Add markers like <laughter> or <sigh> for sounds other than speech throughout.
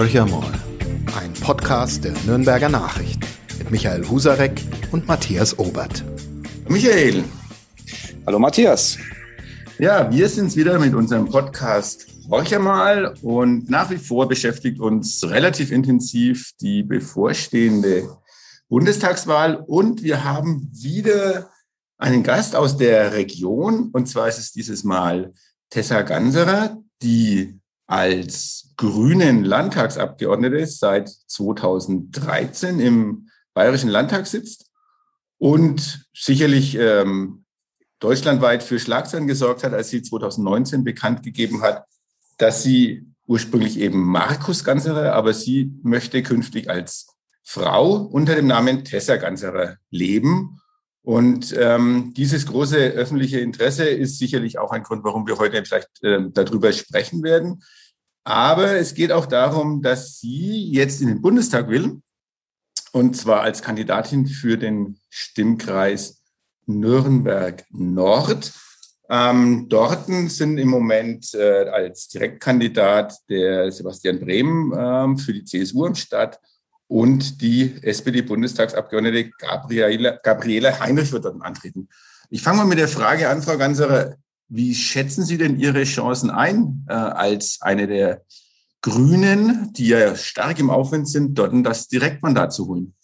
Horcher mal, ein Podcast der Nürnberger Nachrichten mit Michael Husarek und Matthias Obert. Michael. Hallo Matthias. Ja, wir sind wieder mit unserem Podcast Horcher mal und nach wie vor beschäftigt uns relativ intensiv die bevorstehende Bundestagswahl und wir haben wieder einen Gast aus der Region und zwar ist es dieses Mal Tessa Ganserer, die als grünen Landtagsabgeordnete seit 2013 im Bayerischen Landtag sitzt und sicherlich ähm, deutschlandweit für Schlagzeilen gesorgt hat, als sie 2019 bekannt gegeben hat, dass sie ursprünglich eben Markus Ganserer, aber sie möchte künftig als Frau unter dem Namen Tessa Ganserer leben. Und ähm, dieses große öffentliche Interesse ist sicherlich auch ein Grund, warum wir heute vielleicht äh, darüber sprechen werden. Aber es geht auch darum, dass sie jetzt in den Bundestag will, und zwar als Kandidatin für den Stimmkreis Nürnberg Nord. Ähm, dort sind im Moment äh, als Direktkandidat der Sebastian Brehm ähm, für die CSU am Start und die SPD-Bundestagsabgeordnete Gabriele, Gabriele Heinrich wird dort antreten. Ich fange mal mit der Frage an, Frau Ganserer. Wie schätzen Sie denn Ihre Chancen ein, äh, als eine der Grünen, die ja stark im Aufwind sind, dort das Direktmandat zu holen?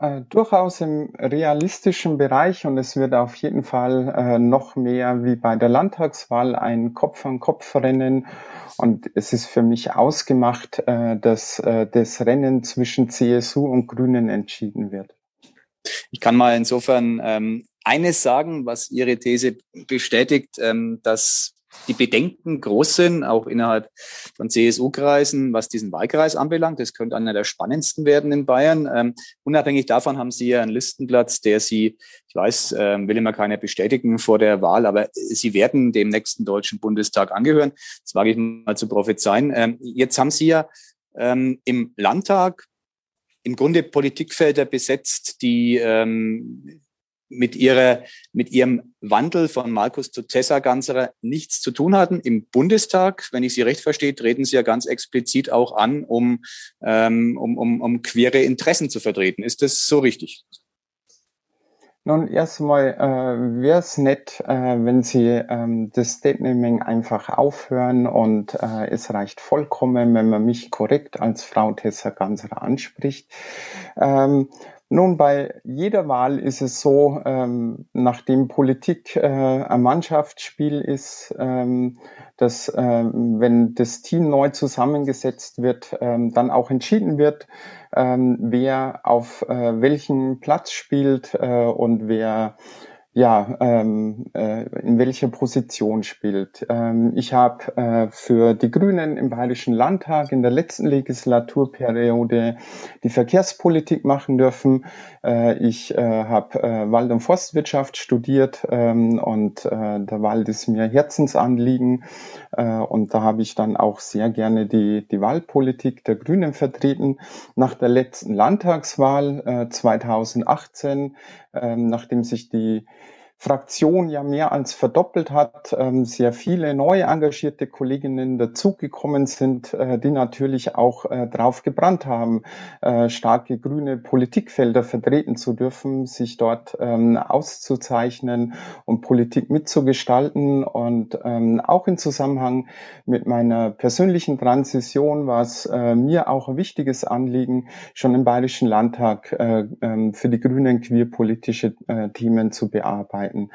Äh, durchaus im realistischen Bereich und es wird auf jeden Fall äh, noch mehr wie bei der Landtagswahl ein Kopf-an-Kopf-Rennen und es ist für mich ausgemacht, äh, dass äh, das Rennen zwischen CSU und Grünen entschieden wird. Ich kann mal insofern ähm, eines sagen, was Ihre These bestätigt, ähm, dass die Bedenken groß sind, auch innerhalb von CSU-Kreisen, was diesen Wahlkreis anbelangt. Das könnte einer der spannendsten werden in Bayern. Ähm, unabhängig davon haben Sie ja einen Listenplatz, der Sie, ich weiß, ähm, will immer keiner bestätigen vor der Wahl, aber Sie werden dem nächsten Deutschen Bundestag angehören. Das wage ich mal zu prophezeien. Ähm, jetzt haben Sie ja ähm, im Landtag im Grunde Politikfelder besetzt, die ähm, mit ihrer, mit ihrem Wandel von Markus zu Tessa Ganserer nichts zu tun hatten. Im Bundestag, wenn ich Sie recht verstehe, treten Sie ja ganz explizit auch an, um, ähm, um, um, um queere Interessen zu vertreten. Ist das so richtig? Nun, erstmal äh, wäre es nett, äh, wenn Sie ähm, das Stateming einfach aufhören und äh, es reicht vollkommen, wenn man mich korrekt als Frau Tessa Ganserer anspricht. Ähm, nun, bei jeder Wahl ist es so, ähm, nachdem Politik äh, ein Mannschaftsspiel ist, ähm, dass ähm, wenn das Team neu zusammengesetzt wird, ähm, dann auch entschieden wird, ähm, wer auf äh, welchen Platz spielt äh, und wer ja, ähm, äh, in welcher Position spielt. Ähm, ich habe äh, für die Grünen im Bayerischen Landtag in der letzten Legislaturperiode die Verkehrspolitik machen dürfen. Äh, ich äh, habe äh, Wald- und Forstwirtschaft studiert ähm, und äh, der Wald ist mir Herzensanliegen äh, und da habe ich dann auch sehr gerne die, die Wahlpolitik der Grünen vertreten. Nach der letzten Landtagswahl äh, 2018, äh, nachdem sich die Fraktion ja mehr als verdoppelt hat, ähm, sehr viele neu engagierte Kolleginnen dazugekommen sind, äh, die natürlich auch äh, drauf gebrannt haben, äh, starke grüne Politikfelder vertreten zu dürfen, sich dort ähm, auszuzeichnen und Politik mitzugestalten. Und ähm, auch im Zusammenhang mit meiner persönlichen Transition war es mir auch ein wichtiges Anliegen, schon im Bayerischen Landtag für die Grünen queerpolitische Themen zu bearbeiten arbeiten.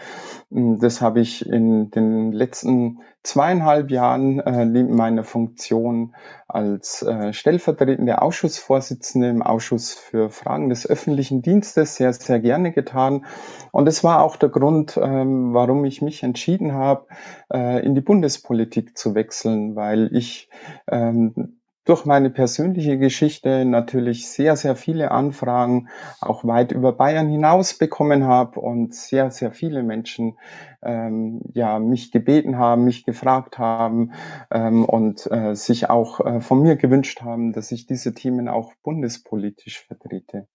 Mm, das habe ich in den letzten zweieinhalb Jahren äh, meiner Funktion als äh, stellvertretende Ausschussvorsitzende im Ausschuss für Fragen des öffentlichen Dienstes sehr, sehr gerne getan. Und es war auch der Grund, ähm, warum ich mich entschieden habe, äh, in die Bundespolitik zu wechseln, weil ich ähm, durch meine persönliche Geschichte natürlich sehr, sehr viele Anfragen auch weit über Bayern hinaus bekommen habe und sehr, sehr viele Menschen ähm, ja mich gebeten haben, mich gefragt haben ähm, und äh, sich auch äh, von mir gewünscht haben, dass ich diese Themen auch bundespolitisch vertrete.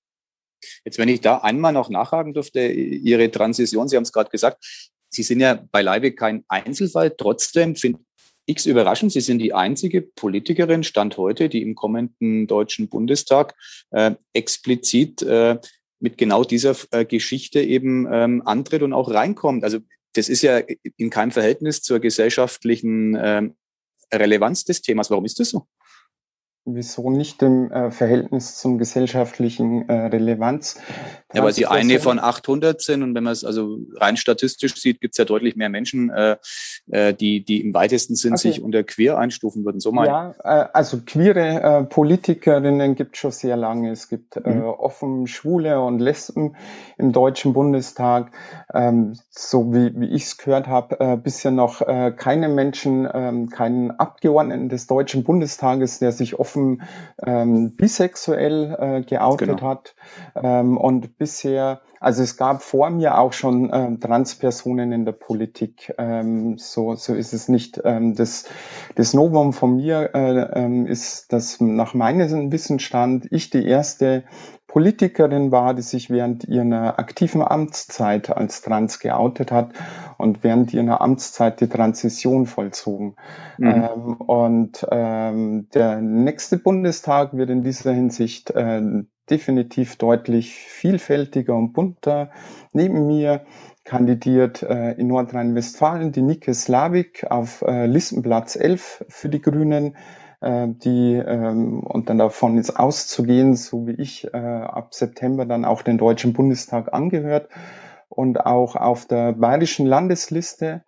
Jetzt, wenn ich da einmal noch nachhaken durfte, Ihre Transition, Sie haben es gerade gesagt, Sie sind ja beileibe kein Einzelfall. Trotzdem finde X überraschend, Sie sind die einzige Politikerin, Stand heute, die im kommenden Deutschen Bundestag äh, explizit äh, mit genau dieser äh, Geschichte eben ähm, antritt und auch reinkommt. Also das ist ja in keinem Verhältnis zur gesellschaftlichen ähm, Relevanz des Themas. Warum ist das so? Wieso nicht im äh, Verhältnis zum gesellschaftlichen äh, Relevanz. Ja, weil sie eine von 800 sind und wenn man es also rein statistisch sieht, gibt es ja deutlich mehr Menschen, äh, äh, die, die im weitesten Sinn okay. sich unter queer einstufen würden. So mal. Ja, äh, also queere äh, Politikerinnen gibt es schon sehr lange. Es gibt äh, mhm. offen Schwule und Lesben im Deutschen Bundestag. Ähm, so wie, wie ich es gehört habe, äh, bisher noch äh, keine Menschen, äh, keinen Abgeordneten des Deutschen Bundestages, der sich offen offen ähm, bisexuell äh, geoutet genau. hat. Ähm, und bisher, also es gab vor mir auch schon ähm, Transpersonen in der Politik. Ähm, so, so ist es nicht. Ähm, das, das Novum von mir äh, ähm, ist, dass nach meinem Wissensstand ich die erste Politikerin war, die sich während ihrer aktiven Amtszeit als trans geoutet hat und während ihrer Amtszeit die Transition vollzogen. Mhm. Ähm, und ähm, der nächste Bundestag wird in dieser Hinsicht äh, definitiv deutlich vielfältiger und bunter. Neben mir kandidiert äh, in Nordrhein-Westfalen die Nike Slavik auf äh, Listenplatz 11 für die Grünen äh, die ähm, und dann davon ist auszugehen, so wie ich äh, ab September dann auch den Deutschen Bundestag angehört und auch auf der bayerischen Landesliste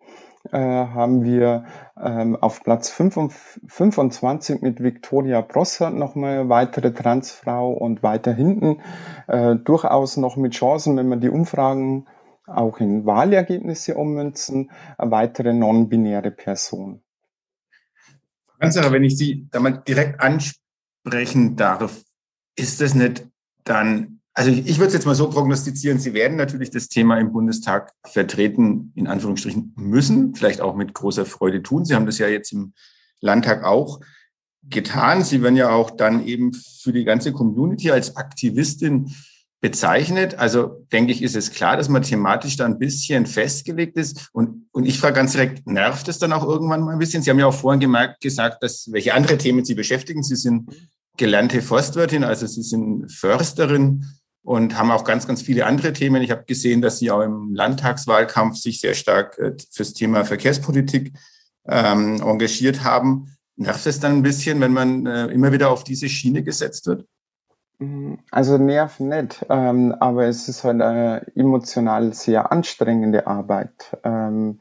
äh, haben wir ähm, auf Platz 25 mit Viktoria Brosser nochmal weitere Transfrau und weiter hinten äh, durchaus noch mit Chancen, wenn man die Umfragen auch in Wahlergebnisse ummünzen, eine weitere non-binäre Person. Wenn ich Sie da mal direkt ansprechen darf, ist das nicht dann, also ich, ich würde es jetzt mal so prognostizieren, Sie werden natürlich das Thema im Bundestag vertreten, in Anführungsstrichen müssen, vielleicht auch mit großer Freude tun. Sie haben das ja jetzt im Landtag auch getan. Sie werden ja auch dann eben für die ganze Community als Aktivistin bezeichnet. Also denke ich, ist es klar, dass man thematisch da ein bisschen festgelegt ist. Und, und ich frage ganz direkt, nervt es dann auch irgendwann mal ein bisschen? Sie haben ja auch vorhin gemerkt, gesagt, dass welche andere Themen Sie beschäftigen. Sie sind gelernte Forstwirtin, also Sie sind Försterin und haben auch ganz, ganz viele andere Themen. Ich habe gesehen, dass Sie auch im Landtagswahlkampf sich sehr stark äh, fürs Thema Verkehrspolitik ähm, engagiert haben. Nervt es dann ein bisschen, wenn man äh, immer wieder auf diese Schiene gesetzt wird? Also nerven nicht, ähm, aber es ist halt eine emotional sehr anstrengende Arbeit. Ähm,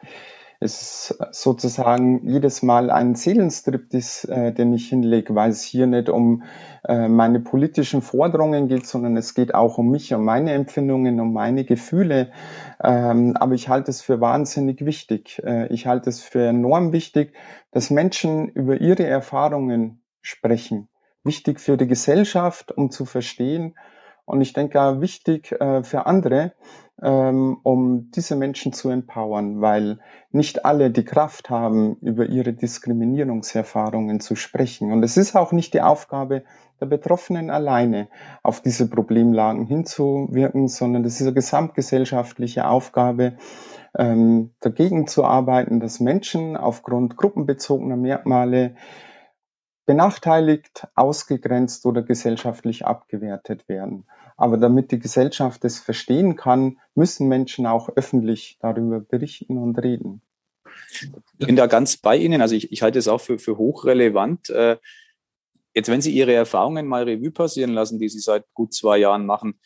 es ist sozusagen jedes Mal ein Seelenstriptease, äh, den ich hinlege, weil es hier nicht um äh, meine politischen Forderungen geht, sondern es geht auch um mich, um meine Empfindungen, um meine Gefühle. Ähm, aber ich halte es für wahnsinnig wichtig. Äh, ich halte es für enorm wichtig, dass Menschen über ihre Erfahrungen sprechen wichtig für die Gesellschaft, um zu verstehen. Und ich denke auch wichtig äh, für andere, um diese Menschen zu empowern, weil nicht alle die Kraft haben, über ihre Diskriminierungserfahrungen zu sprechen. Und es ist auch nicht die Aufgabe der Betroffenen alleine, auf diese Problemlagen hinzuwirken, sondern es ist eine gesamtgesellschaftliche Aufgabe, ähm, dagegen zu arbeiten, dass Menschen aufgrund gruppenbezogener Merkmale benachteiligt, ausgegrenzt oder gesellschaftlich abgewertet werden. Aber damit die Gesellschaft es verstehen kann, müssen Menschen auch öffentlich darüber berichten und reden. Ich bin da ganz bei Ihnen. Also ich, ich halte es auch für, für hochrelevant. Äh, jetzt, wenn Sie Ihre Erfahrungen mal Revue passieren lassen, die Sie seit gut zwei Jahren machen,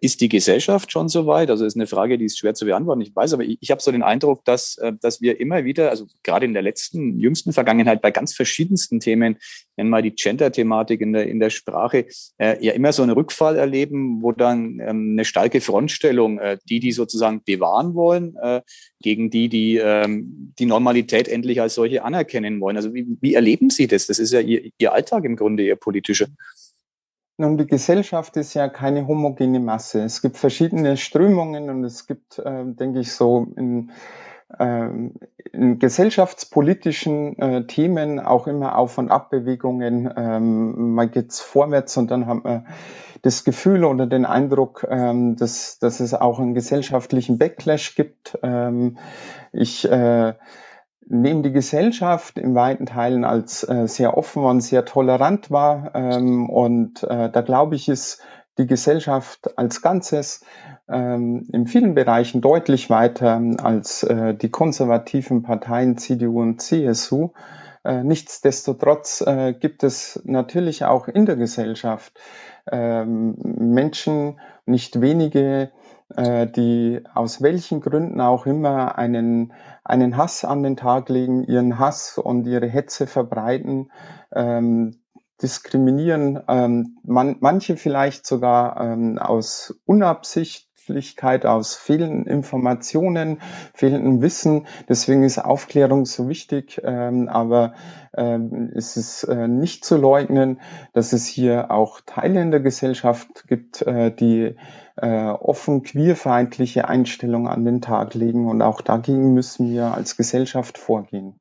ist die Gesellschaft schon so weit? Also ist eine Frage, die ist schwer zu beantworten. Ich weiß, aber ich, ich habe so den Eindruck, dass, äh, dass wir immer wieder, also gerade in der letzten, jüngsten Vergangenheit bei ganz verschiedensten Themen, nennen mal die Gender-Thematik in der, in der Sprache, äh, ja immer so einen Rückfall erleben, wo dann ähm, eine starke Frontstellung, äh, die, die sozusagen bewahren wollen, äh, gegen die, die ähm, die Normalität endlich als solche anerkennen wollen. Also wie, wie erleben Sie das? Das ist ja Ihr, Ihr Alltag im Grunde, Ihr politischer. Nun, die Gesellschaft ist ja keine homogene Masse. Es gibt verschiedene Strömungen und es gibt, äh, denke ich, so in, äh, in gesellschaftspolitischen äh, Themen auch immer Auf- und Abbewegungen. Ähm, mal geht's vorwärts und dann haben wir das Gefühl oder den Eindruck, ähm, dass, dass es auch einen gesellschaftlichen Backlash gibt. Ähm, ich äh, neben die Gesellschaft in weiten Teilen als äh, sehr offen und sehr tolerant war. Ähm, und äh, da glaube ich, ist die Gesellschaft als Ganzes ähm, in vielen Bereichen deutlich weiter als äh, die konservativen Parteien CDU und CSU. Äh, nichtsdestotrotz äh, gibt es natürlich auch in der Gesellschaft ähm, Menschen, nicht wenige, äh, die aus welchen Gründen auch immer einen, einen Hass an den Tag legen, ihren Hass und ihre Hetze verbreiten, ähm, diskriminieren, ähm, man, manche vielleicht sogar ähm, aus Unabsicht Verständlichkeit, aus fehlenden Informationen, fehlendem Wissen. Deswegen ist Aufklärung so wichtig. Ähm, aber ähm, es ist äh, nicht zu leugnen, dass es hier auch Teile in der Gesellschaft gibt, äh, die äh, offen queerfeindliche Einstellungen an den Tag legen. Und auch dagegen müssen wir als Gesellschaft vorgehen.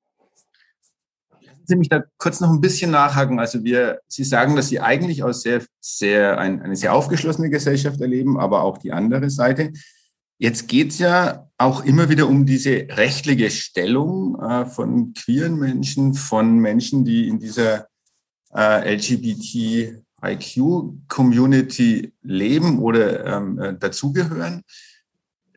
Sie mich da kurz noch ein bisschen nachhaken. Also wir, Sie sagen, dass Sie eigentlich aus sehr, sehr, ein, eine sehr aufgeschlossene Gesellschaft erleben, aber auch die andere Seite. Jetzt geht es ja auch immer wieder um diese rechtliche Stellung äh, von queeren Menschen, von Menschen, die in dieser äh, LGBTIQ-Community leben oder ähm, äh, dazugehören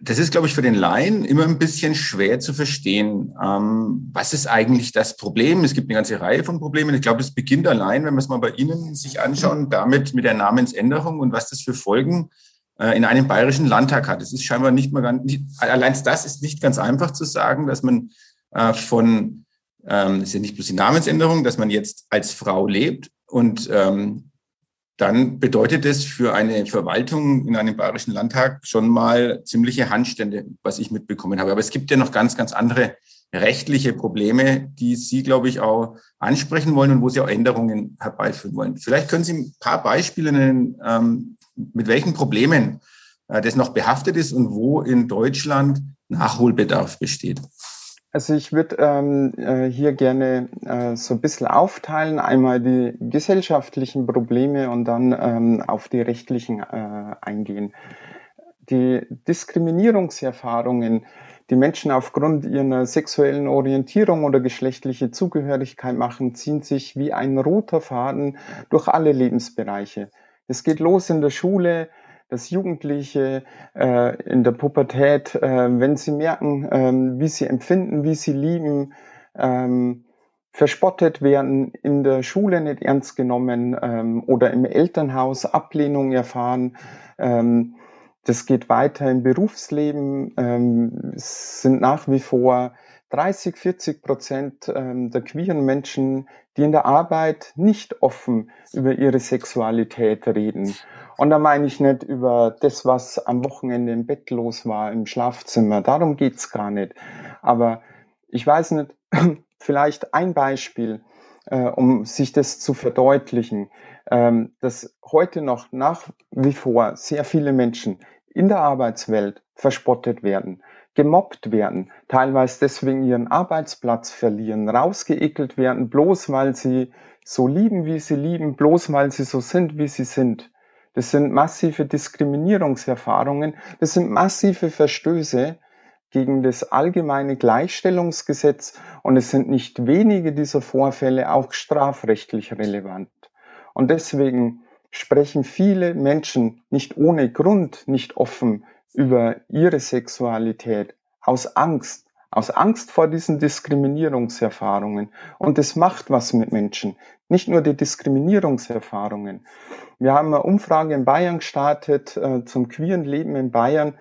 das ist, glaube ich, für den Laien immer ein bisschen schwer zu verstehen. Ähm, was ist eigentlich das Problem? Es gibt eine ganze Reihe von Problemen. Ich glaube, es beginnt allein, wenn wir es mal bei Ihnen sich anschauen, damit mit der Namensänderung und was das für Folgen äh, in einem bayerischen Landtag hat. Es ist scheinbar nicht mal ganz, nicht, allein das ist nicht ganz einfach zu sagen, dass man äh, von, ähm, ist ja nicht bloß die Namensänderung, dass man jetzt als Frau lebt und ähm, dann bedeutet es für eine Verwaltung in einem bayerischen Landtag schon mal ziemliche Handstände, was ich mitbekommen habe. Aber es gibt ja noch ganz, ganz andere rechtliche Probleme, die Sie, glaube ich, auch ansprechen wollen und wo Sie auch Änderungen herbeiführen wollen. Vielleicht können Sie ein paar Beispiele nennen, ähm, mit welchen Problemen äh, das noch behaftet ist und wo in Deutschland Nachholbedarf besteht. Also ich würde ähm, äh, hier gerne äh, so ein bisschen aufteilen, einmal die gesellschaftlichen Probleme und dann ähm, auf die rechtlichen äh, eingehen. Die Diskriminierungserfahrungen, die Menschen aufgrund ihrer sexuellen Orientierung oder geschlechtliche Zugehörigkeit machen, ziehen sich wie ein roter Faden durch alle Lebensbereiche. Es geht los in der Schule, dass Jugendliche äh, in der Pubertät, äh, wenn sie merken, ähm, wie sie empfinden, wie sie lieben, ähm, verspottet werden, in der Schule nicht ernst genommen ähm, oder im Elternhaus Ablehnung erfahren. Ähm, das geht weiter im Berufsleben. Sind nach wie vor 30, 40 Prozent ähm, der queeren Menschen, die in der Arbeit nicht offen über ihre Sexualität reden. Und da meine ich nicht über das, was am Wochenende im Bett los war, im Schlafzimmer. Darum geht's gar nicht. Aber ich weiß nicht, <clears throat> vielleicht ein Beispiel, äh, um sich das zu verdeutlichen, ähm, dass heute noch nach wie vor sehr viele Menschen in der Arbeitswelt verspottet werden gemobbt werden, teilweise deswegen ihren Arbeitsplatz verlieren, rausgeekelt werden, bloß weil sie so lieben, wie sie lieben, bloß weil sie so sind, wie sie sind. Das sind massive Diskriminierungserfahrungen, das sind massive Verstöße gegen das allgemeine Gleichstellungsgesetz und es sind nicht wenige dieser Vorfälle auch strafrechtlich relevant. Und deswegen sprechen viele Menschen nicht ohne Grund nicht offen über ihre Sexualität aus Angst, aus Angst vor diesen Diskriminierungserfahrungen. Und es macht was mit Menschen. Nicht nur die Diskriminierungserfahrungen. Wir haben eine Umfrage in Bayern gestartet äh, zum queeren Leben in Bayern.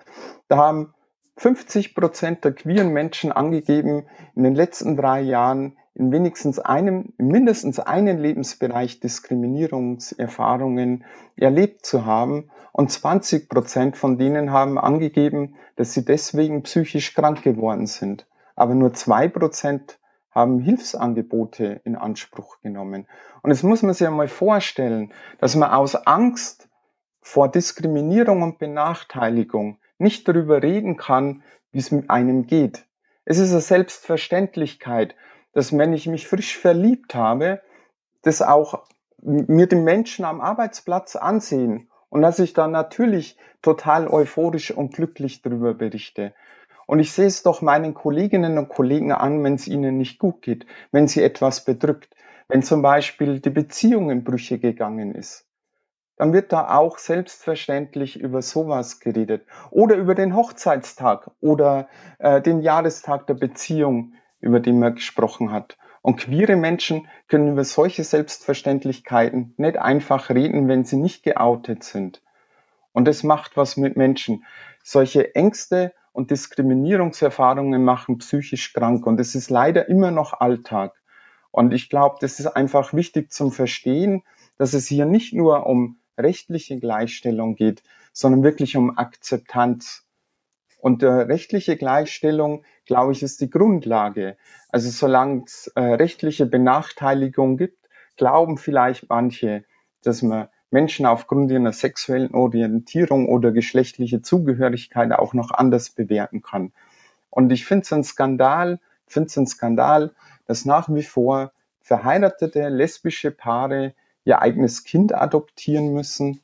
Da haben 50 Prozent der queeren Menschen angegeben, in den letzten drei Jahren in wenigstens einem, mindestens einen Lebensbereich Diskriminierungserfahrungen erlebt zu haben. Und 20 Prozent von denen haben angegeben, dass sie deswegen psychisch krank geworden sind. Aber nur zwei Prozent haben Hilfsangebote in Anspruch genommen. Und jetzt muss man sich einmal vorstellen, dass man aus Angst vor Diskriminierung und Benachteiligung nicht darüber reden kann, wie es mit einem geht. Es ist eine Selbstverständlichkeit, dass wenn ich mich frisch verliebt habe, das auch mir den Menschen am Arbeitsplatz ansehen und dass ich dann natürlich total euphorisch und glücklich darüber berichte. Und ich sehe es doch meinen Kolleginnen und Kollegen an, wenn es ihnen nicht gut geht, wenn sie etwas bedrückt, wenn zum Beispiel die Beziehung in Brüche gegangen ist. Dann wird da auch selbstverständlich über sowas geredet. Oder über den Hochzeitstag oder äh, den Jahrestag der Beziehung, über den man gesprochen hat. Und queere Menschen können über solche Selbstverständlichkeiten nicht einfach reden, wenn sie nicht geoutet sind. Und das macht was mit Menschen. Solche Ängste und Diskriminierungserfahrungen machen psychisch krank und es ist leider immer noch Alltag. Und ich glaube, das ist einfach wichtig zum Verstehen, dass es hier nicht nur um rechtliche Gleichstellung geht, sondern wirklich um Akzeptanz. Und äh, rechtliche Gleichstellung, glaube ich, ist die Grundlage. Also solange es äh, rechtliche Benachteiligung gibt, glauben vielleicht manche, dass man Menschen aufgrund ihrer sexuellen Orientierung oder geschlechtliche Zugehörigkeit auch noch anders bewerten kann. Und ich finde es ein Skandal, finde es ein Skandal, dass nach wie vor verheiratete lesbische Paare ihr eigenes Kind adoptieren müssen.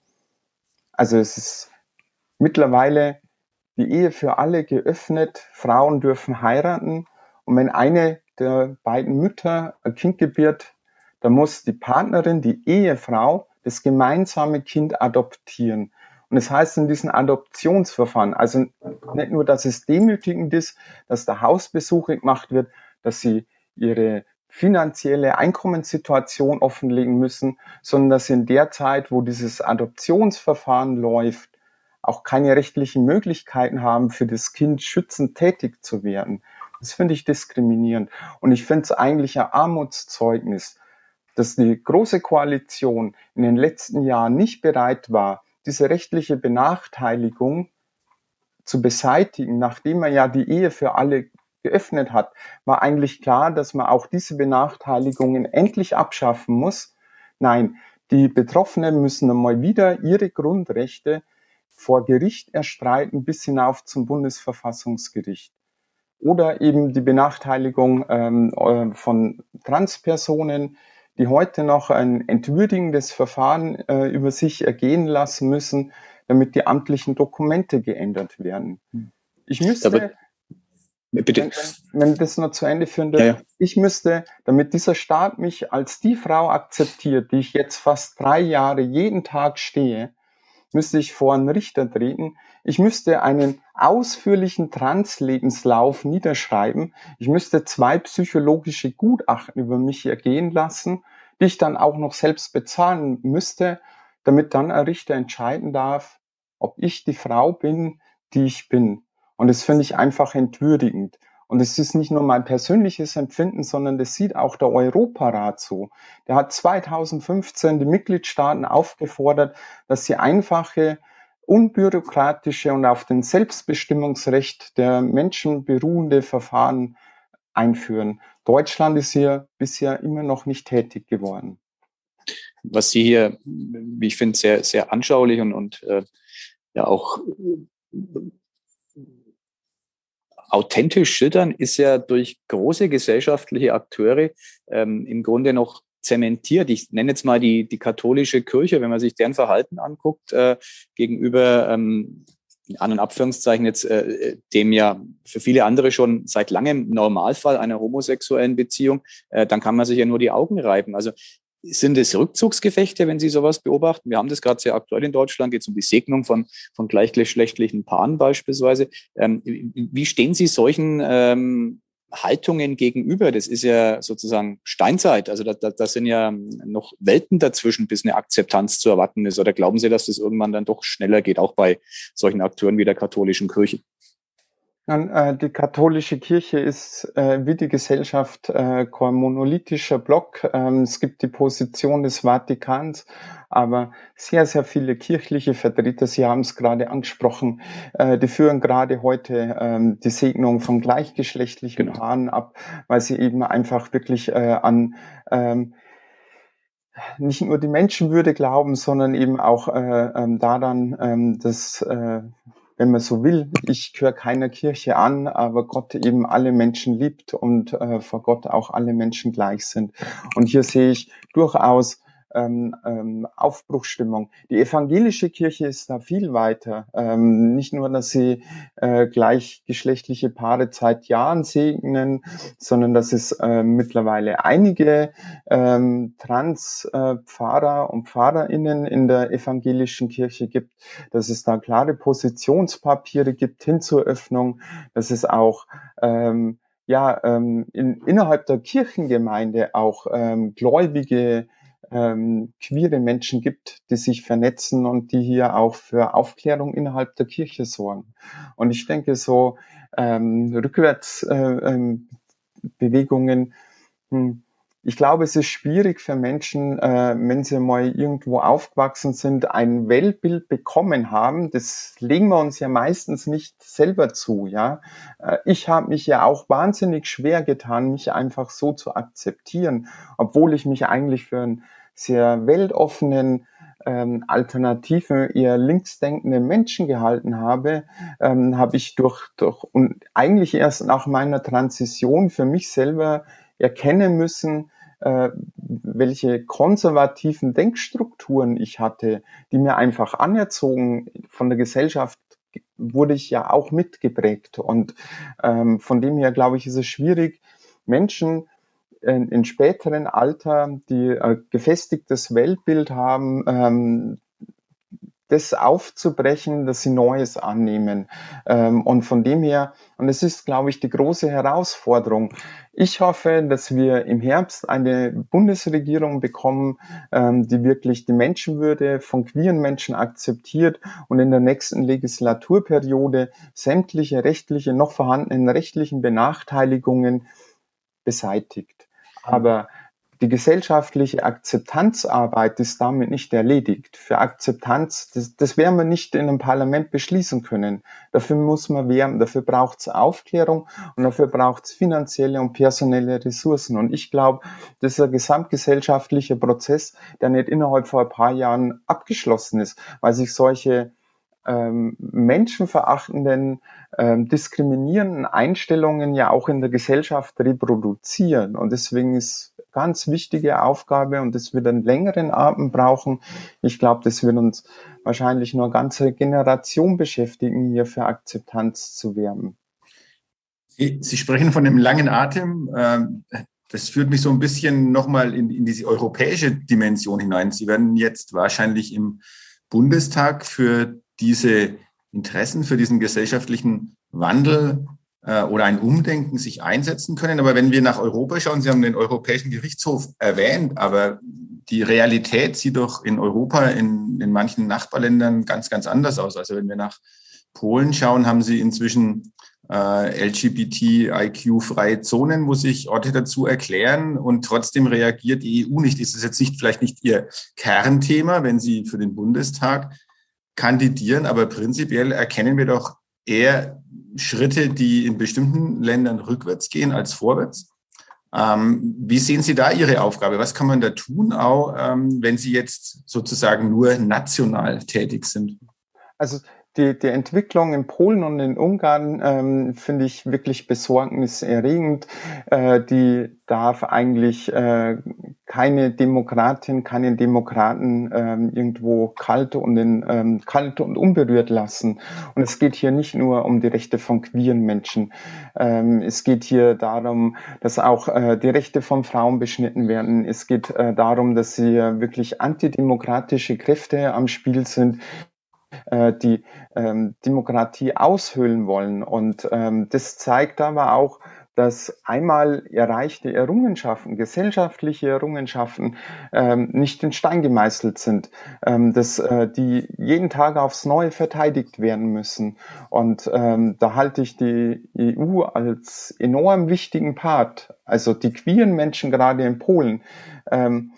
Also es ist mittlerweile die Ehe für alle geöffnet. Frauen dürfen heiraten. Und wenn eine der beiden Mütter ein Kind gebiert, dann muss die Partnerin, die Ehefrau, das gemeinsame Kind adoptieren. Und das heißt in diesem Adoptionsverfahren, also nicht nur, dass es demütigend ist, dass der Hausbesuch gemacht wird, dass sie ihre finanzielle Einkommenssituation offenlegen müssen, sondern dass in der Zeit, wo dieses Adoptionsverfahren läuft, auch keine rechtlichen Möglichkeiten haben, für das Kind schützend tätig zu werden. Das finde ich diskriminierend. Und ich finde es eigentlich ein Armutszeugnis, dass die Große Koalition in den letzten Jahren nicht bereit war, diese rechtliche Benachteiligung zu beseitigen, nachdem man ja die Ehe für alle geöffnet hat, war eigentlich klar, dass man auch diese Benachteiligungen endlich abschaffen muss. Nein, die Betroffenen müssen einmal wieder ihre Grundrechte vor Gericht erstreiten bis hinauf zum Bundesverfassungsgericht. Oder eben die Benachteiligung ähm, äh, von Transpersonen, die heute noch ein entwürdigendes Verfahren äh, über sich ergehen lassen müssen, damit die amtlichen Dokumente geändert werden. Hm. Ich müsste, Aber, bitte. Wenn, wenn, wenn das nur zu Ende führen darf, ja, ja. ich müsste, damit dieser Staat mich als die Frau akzeptiert, die ich jetzt fast drei Jahre jeden Tag stehe, müsste ich vor einen Richter treten. Ich müsste einen ausführlichen Trans-Lebenslauf niederschreiben. Ich müsste zwei psychologische Gutachten über mich ergehen lassen, die ich dann auch noch selbst bezahlen müsste, damit dann ein Richter entscheiden darf, ob ich die Frau bin, die ich bin. Und das finde ich einfach entwürdigend. Und es ist nicht nur mein persönliches Empfinden, sondern das sieht auch der Europarat so. Der hat 2015 die Mitgliedstaaten aufgefordert, dass sie einfache, unbürokratische und auf den Selbstbestimmungsrecht der Menschen beruhende Verfahren einführen. Deutschland ist hier bisher immer noch nicht tätig geworden. Was Sie hier, wie ich finde, sehr, sehr anschaulich und, und äh, ja auch authentisch schildern, ist ja durch große gesellschaftliche Akteure ähm, im Grunde noch zementiert. Ich nenne jetzt mal die, die katholische Kirche, wenn man sich deren Verhalten anguckt, äh, gegenüber ähm, an und Abführungszeichen jetzt äh, dem ja für viele andere schon seit langem Normalfall einer homosexuellen Beziehung, äh, dann kann man sich ja nur die Augen reiben. Also sind es Rückzugsgefechte, wenn Sie sowas beobachten? Wir haben das gerade sehr aktuell in Deutschland, geht es um die Segnung von, von gleichgeschlechtlichen Paaren beispielsweise. Ähm, wie stehen Sie solchen ähm, Haltungen gegenüber? Das ist ja sozusagen Steinzeit. Also da, da, da sind ja noch Welten dazwischen, bis eine Akzeptanz zu erwarten ist. Oder glauben Sie, dass das irgendwann dann doch schneller geht, auch bei solchen Akteuren wie der katholischen Kirche? Äh, die katholische Kirche ist äh, wie die Gesellschaft äh, kein monolithischer Block. Ähm, es gibt die Position des Vatikans, aber sehr, sehr viele kirchliche Vertreter, Sie haben es gerade angesprochen, die führen gerade heute ähm, die Segnung von gleichgeschlechtlichen genau. Paaren ab, weil sie eben einfach wirklich an ähm, nicht nur die Menschenwürde glauben, sondern eben auch äh, ähm, daran, ähm, dass äh, wenn man so will, ich gehöre keiner Kirche an, aber Gott eben alle Menschen liebt und äh, vor Gott auch alle Menschen gleich sind. Und hier sehe ich durchaus ähm, ähm, Aufbruchstimmung. Die evangelische Kirche ist da viel weiter. Ähm, nicht nur, dass sie äh, gleichgeschlechtliche Paare seit Jahren segnen, sondern dass es äh, mittlerweile einige ähm, Trans-Pfarrer äh, und Pfarrerinnen in der evangelischen Kirche gibt, dass es da klare Positionspapiere gibt hin zur Öffnung, dass es auch ähm, ja, ähm, in, innerhalb der Kirchengemeinde auch ähm, gläubige ähm, queere Menschen gibt, die sich vernetzen und die hier auch für Aufklärung innerhalb der Kirche sorgen. Und ich denke, so ähm, Rückwärtsbewegungen äh, ähm, hm, ich glaube, es ist schwierig für Menschen, äh, wenn sie mal irgendwo aufgewachsen sind, ein Weltbild bekommen haben. Das legen wir uns ja meistens nicht selber zu. Ja, äh, ich habe mich ja auch wahnsinnig schwer getan, mich einfach so zu akzeptieren, obwohl ich mich eigentlich für einen sehr weltoffenen ähm, alternativen, eher linksdenkenden Menschen gehalten habe, ähm, habe ich durch, durch und eigentlich erst nach meiner Transition für mich selber erkennen müssen, äh, welche konservativen Denkstrukturen ich hatte, die mir einfach anerzogen von der Gesellschaft wurde ich ja auch mitgeprägt. Und ähm, von dem her, glaube ich, ist es schwierig, Menschen in, in späteren Alter, die äh, gefestigtes Weltbild haben, ähm, das aufzubrechen, dass sie Neues annehmen. Ähm, und von dem her, und es ist, glaube ich, die große Herausforderung. Ich hoffe, dass wir im Herbst eine Bundesregierung bekommen, ähm, die wirklich die Menschenwürde von queeren Menschen akzeptiert und in der nächsten Legislaturperiode sämtliche rechtliche, noch vorhandenen rechtlichen Benachteiligungen beseitigt. Aber die gesellschaftliche Akzeptanzarbeit ist damit nicht erledigt. Für Akzeptanz, das, das werden wir nicht in einem Parlament beschließen können. Dafür muss man werben, dafür braucht es Aufklärung und dafür braucht es finanzielle und personelle Ressourcen. Und ich glaube, das ist ein gesamtgesellschaftlicher Prozess, der nicht innerhalb von ein paar Jahren abgeschlossen ist, weil sich solche ähm, menschenverachtenden, ähm, diskriminierenden Einstellungen ja auch in der Gesellschaft reproduzieren. Und deswegen ist ganz wichtige Aufgabe und es wird einen längeren Atem brauchen. Ich glaube, das wird uns wahrscheinlich nur eine ganze Generation beschäftigen, hier für Akzeptanz zu werben. Sie, sprechen von dem langen Atem. Ähm, das führt mich so ein bisschen nochmal in, in diese europäische Dimension hinein. Sie werden jetzt wahrscheinlich im Bundestag für diese Interessen, für diesen gesellschaftlichen Wandel äh, oder ein Umdenken sich einsetzen können. Aber wenn wir nach Europa schauen, Sie haben den Europäischen Gerichtshof erwähnt, aber die Realität sieht doch in Europa, in, in manchen Nachbarländern ganz, ganz anders aus. Also wenn wir nach Polen schauen, haben sie inzwischen äh, LGBTIQ-freie Zonen, wo sich Orte dazu erklären und trotzdem reagiert die EU nicht. Ist es jetzt nicht vielleicht nicht ihr Kernthema, wenn sie für den Bundestag kandidieren, aber prinzipiell erkennen wir doch eher Schritte, die in bestimmten Ländern rückwärts gehen als vorwärts. Ähm, wie sehen Sie da Ihre Aufgabe? Was kann man da tun, auch ähm, wenn Sie jetzt sozusagen nur national tätig sind? Also die, die Entwicklung in Polen und in Ungarn ähm, finde ich wirklich besorgniserregend. Äh, die darf eigentlich äh, keine Demokratin, keinen Demokraten ähm, irgendwo kalt und, in, ähm, kalt und unberührt lassen. Und es geht hier nicht nur um die Rechte von queeren Menschen. Ähm, es geht hier darum, dass auch äh, die Rechte von Frauen beschnitten werden. Es geht äh, darum, dass hier wirklich antidemokratische Kräfte am Spiel sind, äh, die ähm, Demokratie aushöhlen wollen. Und ähm, das zeigt aber auch, dass einmal erreichte Errungenschaften, gesellschaftliche Errungenschaften ähm, nicht in Stein gemeißelt sind, ähm, dass äh, die jeden Tag aufs Neue verteidigt werden müssen. Und ähm, da halte ich die EU als enorm wichtigen Part, also die queeren Menschen gerade in Polen. Ähm,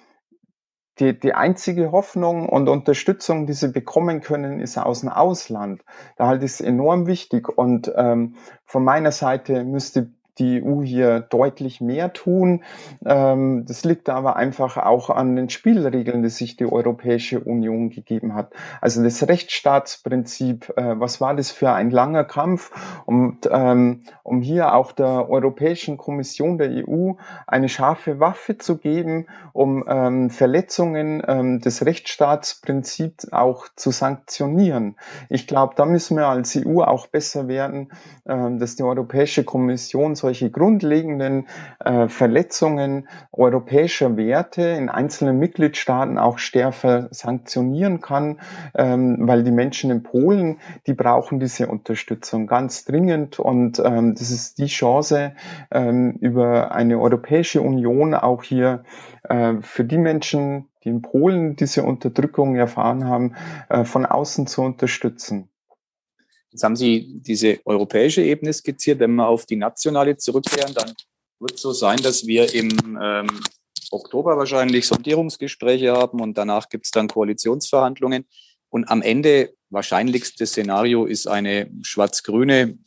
die, die einzige Hoffnung und Unterstützung, die sie bekommen können, ist aus dem Ausland. Da halte ich es enorm wichtig. Und ähm, von meiner Seite müsste die EU hier deutlich mehr tun. Ähm, das liegt aber einfach auch an den Spielregeln, die sich die Europäische Union gegeben hat. Also das Rechtsstaatsprinzip, äh, was war das für ein langer Kampf, um, ähm, um hier auch der Europäischen Kommission der EU eine scharfe Waffe zu geben, um ähm, Verletzungen ähm, des Rechtsstaatsprinzips auch zu sanktionieren. Ich glaube, da müssen wir als EU auch besser werden, ähm, dass die Europäische Kommission solche grundlegenden äh, Verletzungen europäischer Werte in einzelnen Mitgliedstaaten auch stärker sanktionieren kann, ähm, weil die Menschen in Polen, die brauchen diese Unterstützung ganz dringend und ähm, das ist die Chance, über eine Europäische Union auch hier äh, für die Menschen, die in Polen diese Unterdrückung erfahren haben, äh, von außen zu unterstützen. Jetzt haben Sie diese europäische Ebene skizziert. Wenn wir auf die nationale zurückkehren, dann wird es so sein, dass wir im ähm, Oktober wahrscheinlich Sondierungsgespräche haben und danach gibt es dann Koalitionsverhandlungen. Und am Ende wahrscheinlichste Szenario ist eine schwarz-grüne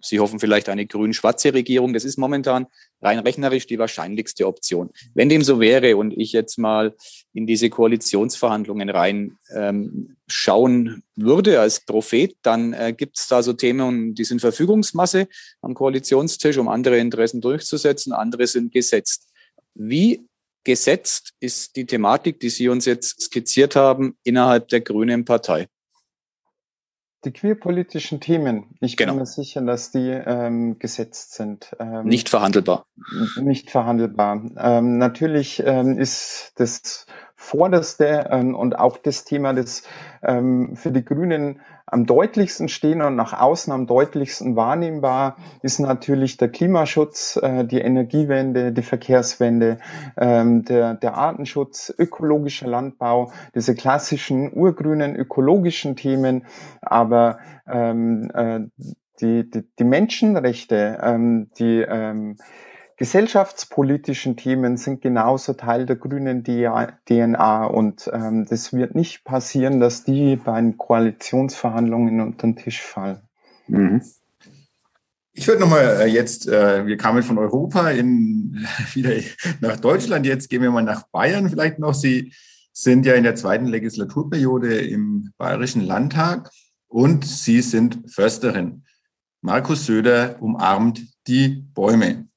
Sie hoffen vielleicht eine grün-schwarze Regierung. Das ist momentan rein rechnerisch die wahrscheinlichste Option. Wenn dem so wäre und ich jetzt mal in diese Koalitionsverhandlungen rein ähm, schauen würde als Prophet, dann äh, gibt es da so Themen, die sind Verfügungsmasse am Koalitionstisch, um andere Interessen durchzusetzen, andere sind gesetzt. Wie gesetzt ist die Thematik, die Sie uns jetzt skizziert haben, innerhalb der Grünen Partei? Die queerpolitischen Themen, ich bin genau. mir sicher, dass die ähm, gesetzt sind. Ähm, nicht verhandelbar. Nicht verhandelbar. Ähm, natürlich ähm, ist das Vorderste ähm, und auch das Thema, das ähm, für die Grünen am deutlichsten stehen und nach außen am deutlichsten wahrnehmbar ist natürlich der Klimaschutz, äh, die Energiewende, die Verkehrswende, ähm, der, der Artenschutz, ökologischer Landbau, diese klassischen urgrünen ökologischen Themen, aber ähm, äh, die, die, die Menschenrechte, ähm, die ähm, gesellschaftspolitischen Themen sind genauso Teil der grünen DNA und ähm, das wird nicht passieren, dass die bei den Koalitionsverhandlungen unter den Tisch fallen. Mhm. Ich würde nochmal äh, jetzt, äh, wir kamen von Europa in, <laughs> wieder nach Deutschland, jetzt gehen wir mal nach Bayern vielleicht noch. Sie sind ja in der zweiten Legislaturperiode im Bayerischen Landtag und Sie sind Försterin. Markus Söder umarmt die Bäume.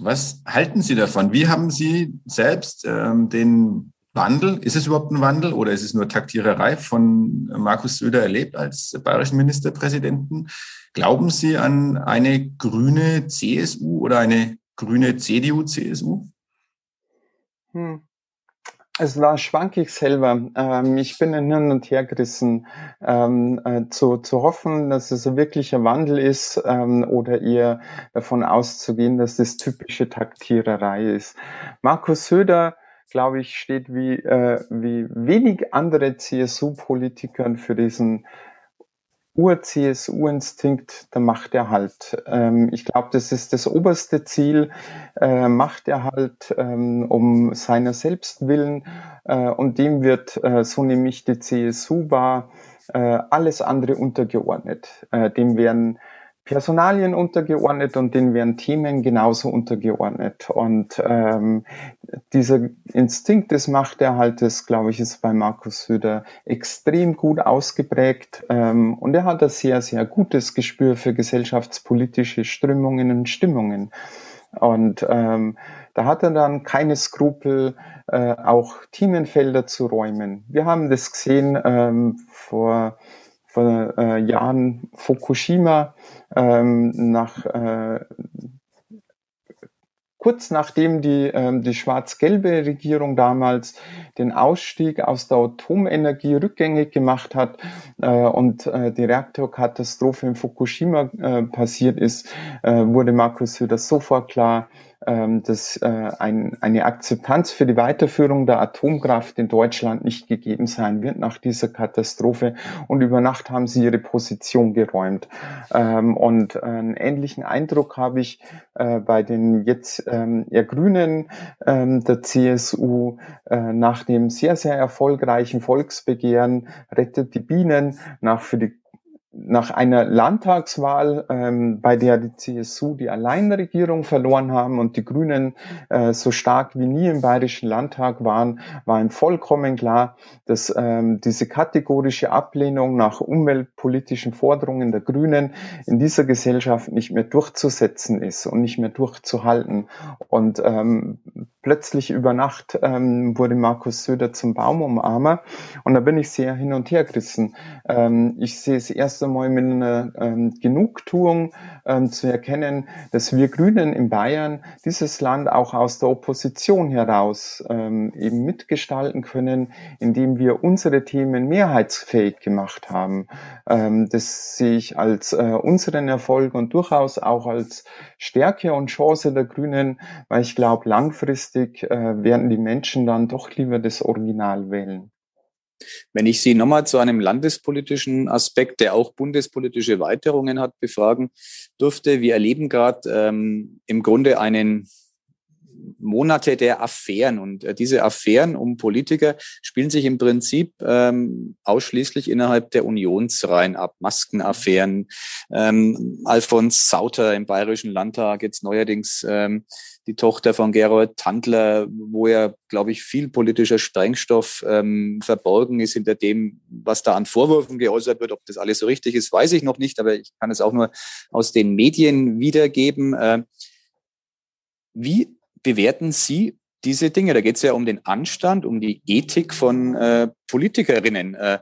Was halten Sie davon? Wie haben Sie selbst ähm, den Wandel, ist es überhaupt ein Wandel oder ist es nur Taktiererei von Markus Söder erlebt als bayerischen Ministerpräsidenten? Glauben Sie an eine grüne CSU oder eine grüne CDU-CSU? Hm. Da schwanke ich selber. Ähm, ich bin hin und her gerissen, ähm, äh, zu, zu hoffen, dass es ein wirklicher Wandel ist ähm, oder eher davon auszugehen, dass das typische Taktiererei ist. Markus Söder, glaube ich, steht wie, äh, wie wenig andere CSU-Politikern für diesen Ur-CSU-Instinkt der Machterhalt. Ähm, ich glaube, das ist das oberste Ziel, äh, Machterhalt ähm, um seiner selbst willen. Äh, und dem wird, äh, so nämlich die CSU war, äh, alles andere untergeordnet. Äh, dem werden Personalien untergeordnet und denen werden Themen genauso untergeordnet. Und ähm, dieser Instinkt des Machterhaltes, glaube ich, ist bei Markus Söder extrem gut ausgeprägt. Ähm, und er hat ein sehr, sehr gutes Gespür für gesellschaftspolitische Strömungen und Stimmungen. Und ähm, da hat er dann keine Skrupel, äh, auch Themenfelder zu räumen. Wir haben das gesehen ähm, vor vor äh, Jahren Fukushima ähm, nach äh, kurz nachdem die, ähm, die schwarz-gelbe Regierung damals den Ausstieg aus der Atomenergie rückgängig gemacht hat äh, und äh, die Reaktorkatastrophe in Fukushima äh, passiert ist, äh, wurde Markus Söder sofort klar, dass äh, ein, eine Akzeptanz für die Weiterführung der Atomkraft in Deutschland nicht gegeben sein wird nach dieser Katastrophe. Und über Nacht haben sie ihre Position geräumt. Ähm, und einen ähnlichen Eindruck habe ich äh, bei den jetzt ähm, eher Grünen der CSU äh, nach dem sehr, sehr erfolgreichen Volksbegehren Rettet die Bienen nach für die nach einer Landtagswahl, ähm, bei der die CSU die Alleinregierung verloren haben und die Grünen äh, so stark wie nie im Bayerischen Landtag waren, war ihm vollkommen klar, dass ähm, diese kategorische Ablehnung nach umweltpolitischen Forderungen der Grünen in dieser Gesellschaft nicht mehr durchzusetzen ist und nicht mehr durchzuhalten. Und ähm, plötzlich über Nacht ähm, wurde Markus Söder zum Baumumarmer und da bin ich sehr hin und her gerissen. Ähm, ich sehe es erst einmal mit einer ähm, Genugtuung ähm, zu erkennen, dass wir Grünen in Bayern dieses Land auch aus der Opposition heraus ähm, eben mitgestalten können, indem wir unsere Themen mehrheitsfähig gemacht haben. Ähm, das sehe ich als äh, unseren Erfolg und durchaus auch als Stärke und Chance der Grünen, weil ich glaube, langfristig äh, werden die Menschen dann doch lieber das Original wählen. Wenn ich Sie nochmal zu einem landespolitischen Aspekt, der auch bundespolitische Weiterungen hat, befragen durfte. Wir erleben gerade ähm, im Grunde einen Monate der Affären. Und äh, diese Affären um Politiker spielen sich im Prinzip ähm, ausschließlich innerhalb der Unionsreihen ab. Maskenaffären. Ähm, Alfons Sauter im Bayerischen Landtag, jetzt neuerdings ähm, die Tochter von Gerold Tandler, wo ja, glaube ich, viel politischer Sprengstoff ähm, verborgen ist hinter dem, was da an Vorwürfen geäußert wird. Ob das alles so richtig ist, weiß ich noch nicht, aber ich kann es auch nur aus den Medien wiedergeben. Äh, wie bewerten Sie diese Dinge? Da geht es ja um den Anstand, um die Ethik von äh, Politikerinnen. Äh,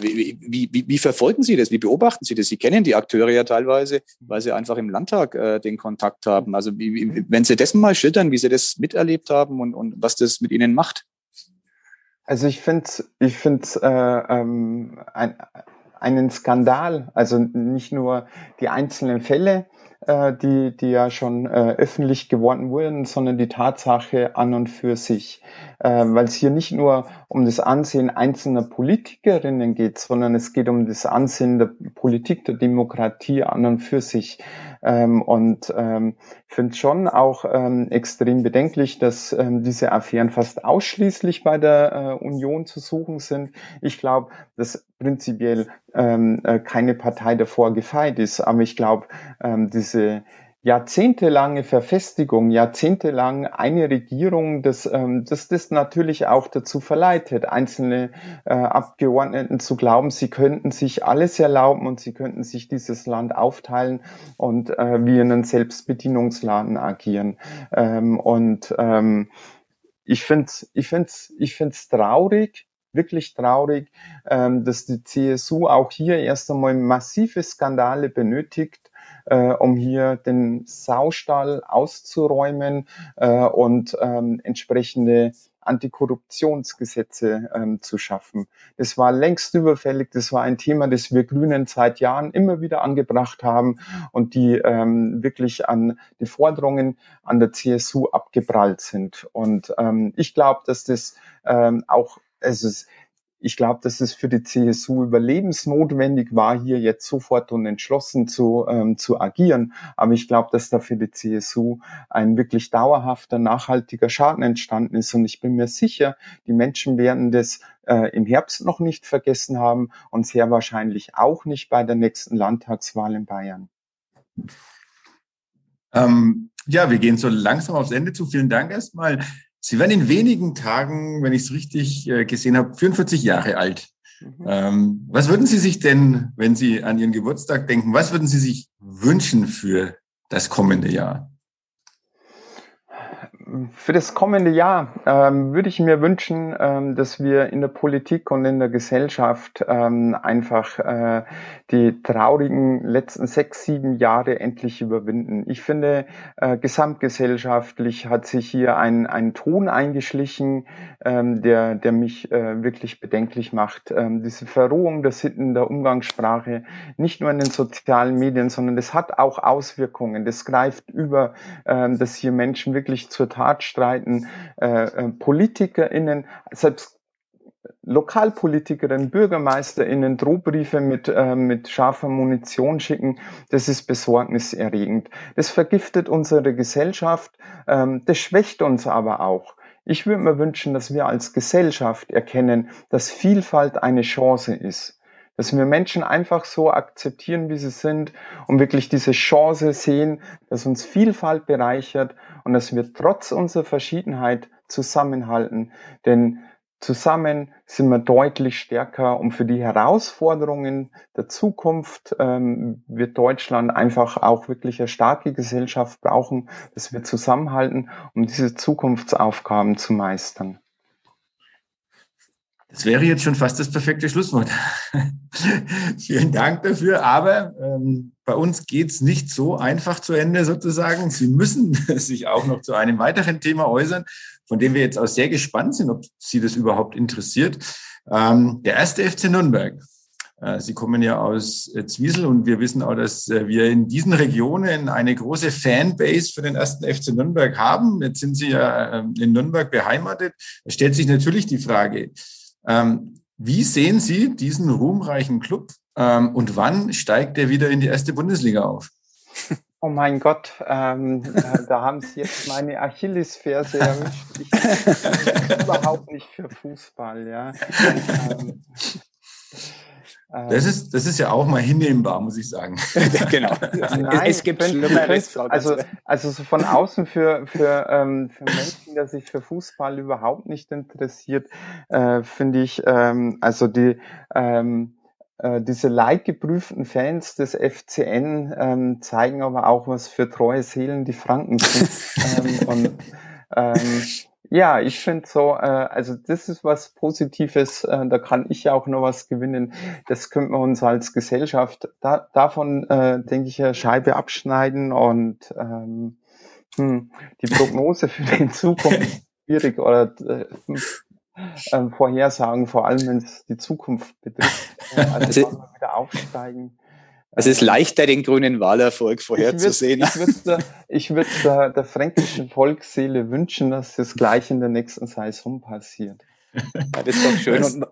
wie, wie, wie, verfolgen Sie das? Wie beobachten Sie das? Sie kennen die Akteure ja teilweise, weil Sie einfach im Landtag äh, den Kontakt haben. Also wie, wenn Sie das mal schildern, wie Sie das miterlebt haben und, und was das mit Ihnen macht. Also ich finde ich finde äh, ähm, ein, einen Skandal, also nicht nur die einzelnen Fälle, äh, die, die ja schon äh, öffentlich geworden wurden, sondern die Tatsache an und für sich. Äh, Weil es hier nicht nur um das Ansehen einzelner Politikerinnen geht, sondern es geht um das Ansehen der Politik, der Demokratie an und für sich. Ähm, und ähm, finde schon auch ähm, extrem bedenklich, dass ähm, diese Affären fast ausschließlich bei der äh, Union zu suchen sind. Ich glaube, dass prinzipiell ähm, äh, keine Partei davor gefeit ist, aber ich glaube, ähm, diese jahrzehntelange Verfestigung, jahrzehntelang eine Regierung, das, ähm, das das natürlich auch dazu verleitet, einzelne äh, Abgeordneten zu glauben, sie könnten sich alles erlauben und sie könnten sich dieses Land aufteilen und äh, wie in einem Selbstbedienungsladen agieren. Ähm, und ähm, ich finde ich find's, ich find's traurig, wirklich traurig, ähm, dass die CSU auch hier erst einmal massive Skandale benötigt, äh, um hier den Saustall auszuräumen äh, und ähm, entsprechende Antikorruptionsgesetze ähm, zu schaffen. Das war längst überfällig. Das war ein Thema, das wir Grünen seit Jahren immer wieder angebracht haben und die ähm, wirklich an die Forderungen an der CSU abgeprallt sind. Und ähm, ich glaube, dass das ähm, auch also es, ich glaube, dass es für die CSU überlebensnotwendig war, hier jetzt sofort und entschlossen zu, ähm, zu agieren. Aber ich glaube, dass da für die CSU ein wirklich dauerhafter, nachhaltiger Schaden entstanden ist. Und ich bin mir sicher, die Menschen werden das äh, im Herbst noch nicht vergessen haben und sehr wahrscheinlich auch nicht bei der nächsten Landtagswahl in Bayern. Ähm, ja, wir gehen so langsam aufs Ende zu. Vielen Dank erstmal. Sie werden in wenigen Tagen, wenn ich es richtig äh, gesehen habe, 44 Jahre alt. Mhm. Ähm, was würden Sie sich denn, wenn Sie an Ihren Geburtstag denken, was würden Sie sich wünschen für das kommende Jahr? Für das kommende Jahr ähm, würde ich mir wünschen, ähm, dass wir in der Politik und in der Gesellschaft ähm, einfach äh, die traurigen letzten sechs, sieben Jahre endlich überwinden. Ich finde, äh, gesamtgesellschaftlich hat sich hier ein, ein Ton eingeschlichen, ähm, der, der mich äh, wirklich bedenklich macht. Ähm, diese Verrohung der Sitten der Umgangssprache, nicht nur in den sozialen Medien, sondern das hat auch Auswirkungen. Das greift über, ähm, dass hier Menschen wirklich zur Tat Tat streiten, äh, äh, PolitikerInnen, selbst Lokalpolitikerinnen, BürgermeisterInnen Drohbriefe mit, äh, mit scharfer Munition schicken, das ist besorgniserregend. Das vergiftet unsere Gesellschaft, ähm, das schwächt uns aber auch. Ich würde mir wünschen, dass wir als Gesellschaft erkennen, dass Vielfalt eine Chance ist dass wir Menschen einfach so akzeptieren, wie sie sind und wirklich diese Chance sehen, dass uns Vielfalt bereichert und dass wir trotz unserer Verschiedenheit zusammenhalten. Denn zusammen sind wir deutlich stärker und für die Herausforderungen der Zukunft ähm, wird Deutschland einfach auch wirklich eine starke Gesellschaft brauchen, dass wir zusammenhalten, um diese Zukunftsaufgaben zu meistern. Das wäre jetzt schon fast das perfekte Schlusswort. <laughs> Vielen Dank dafür. Aber ähm, bei uns geht's nicht so einfach zu Ende sozusagen. Sie müssen <laughs> sich auch noch zu einem weiteren Thema äußern, von dem wir jetzt auch sehr gespannt sind, ob Sie das überhaupt interessiert. Ähm, der erste FC Nürnberg. Äh, Sie kommen ja aus äh, Zwiesel und wir wissen auch, dass äh, wir in diesen Regionen eine große Fanbase für den ersten FC Nürnberg haben. Jetzt sind Sie ja ähm, in Nürnberg beheimatet. Da stellt sich natürlich die Frage, wie sehen Sie diesen ruhmreichen Club ähm, und wann steigt er wieder in die erste Bundesliga auf? Oh mein Gott, ähm, äh, da haben Sie jetzt meine Achillesferse erwischt. Ich bin überhaupt nicht für Fußball, ja. Ähm, das ist, das ist ja auch mal hinnehmbar, muss ich sagen. <laughs> genau. <laughs> Nein, es gibt Schlimmeres. Also, also so von außen für, für, ähm, für Menschen, der sich für Fußball überhaupt nicht interessiert, äh, finde ich, ähm, also die, ähm, äh, diese leidgeprüften Fans des FCN ähm, zeigen aber auch, was für treue Seelen die Franken sind. <laughs> ähm, und ähm, ja, ich finde so, äh, also das ist was Positives, äh, da kann ich ja auch noch was gewinnen. Das könnten wir uns als Gesellschaft da, davon, äh, denke ich, eine Scheibe abschneiden und ähm, hm, die Prognose für die Zukunft <laughs> schwierig oder äh, äh, Vorhersagen, vor allem wenn es die Zukunft betrifft. <laughs> Also, also wieder aufsteigen. Es ist leichter, den grünen Wahlerfolg vorherzusehen. Ich würde würd, ich würd der, der fränkischen Volksseele wünschen, dass das gleich in der nächsten Saison passiert. Ja, das ist doch schön. Und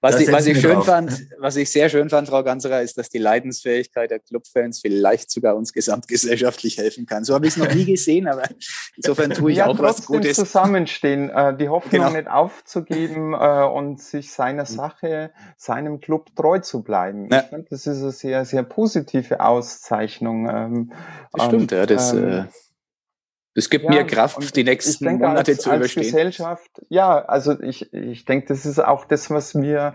was, ich, was ich schön drauf. fand, was ich sehr schön fand, Frau Ganserer, ist, dass die Leidensfähigkeit der Clubfans vielleicht sogar uns gesamtgesellschaftlich helfen kann. So habe ich es noch nie gesehen, aber insofern tue ich ja, auch was Gutes. zusammenstehen, äh, die Hoffnung genau. nicht aufzugeben äh, und sich seiner Sache, seinem Club treu zu bleiben. Ja. Ich finde, das ist eine sehr, sehr positive Auszeichnung. Ähm, das stimmt, ja. Das, ähm, äh, das gibt ja, mir Kraft, die nächsten denke, Monate als, zu als überstehen. Gesellschaft, ja, also ich, ich denke, das ist auch das, was wir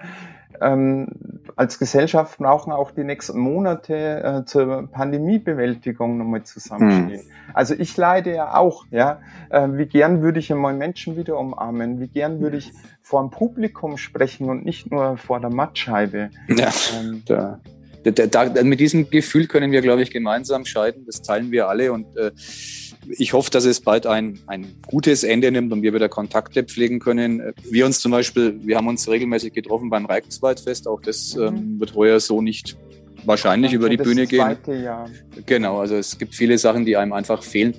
ähm, als Gesellschaft brauchen, auch die nächsten Monate äh, zur Pandemiebewältigung nochmal zusammenstehen. Hm. Also ich leide ja auch, ja. Äh, wie gern würde ich einmal Menschen wieder umarmen? Wie gern würde ich vor dem Publikum sprechen und nicht nur vor der Mattscheibe? Ja, ähm, da. Da, da, mit diesem Gefühl können wir, glaube ich, gemeinsam scheiden. Das teilen wir alle und äh, ich hoffe, dass es bald ein, ein gutes Ende nimmt und wir wieder Kontakte pflegen können. Wir uns zum Beispiel, wir haben uns regelmäßig getroffen beim Reichswaldfest. Auch das mhm. ähm, wird heuer so nicht wahrscheinlich über die Bühne gehen. Jahr. Genau, also es gibt viele Sachen, die einem einfach fehlen.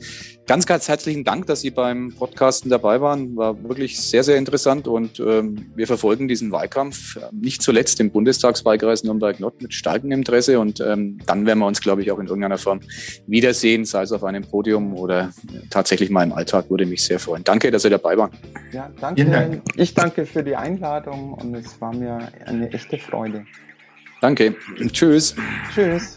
Ganz, ganz herzlichen Dank, dass Sie beim Podcasten dabei waren. War wirklich sehr, sehr interessant und ähm, wir verfolgen diesen Wahlkampf äh, nicht zuletzt im Bundestagswahlkreis Nürnberg-Nord mit starkem Interesse und ähm, dann werden wir uns, glaube ich, auch in irgendeiner Form wiedersehen, sei es auf einem Podium oder tatsächlich mal im Alltag. Würde mich sehr freuen. Danke, dass Sie dabei waren. Ja, danke. Dank. Ich danke für die Einladung und es war mir eine echte Freude. Danke. Tschüss. Tschüss.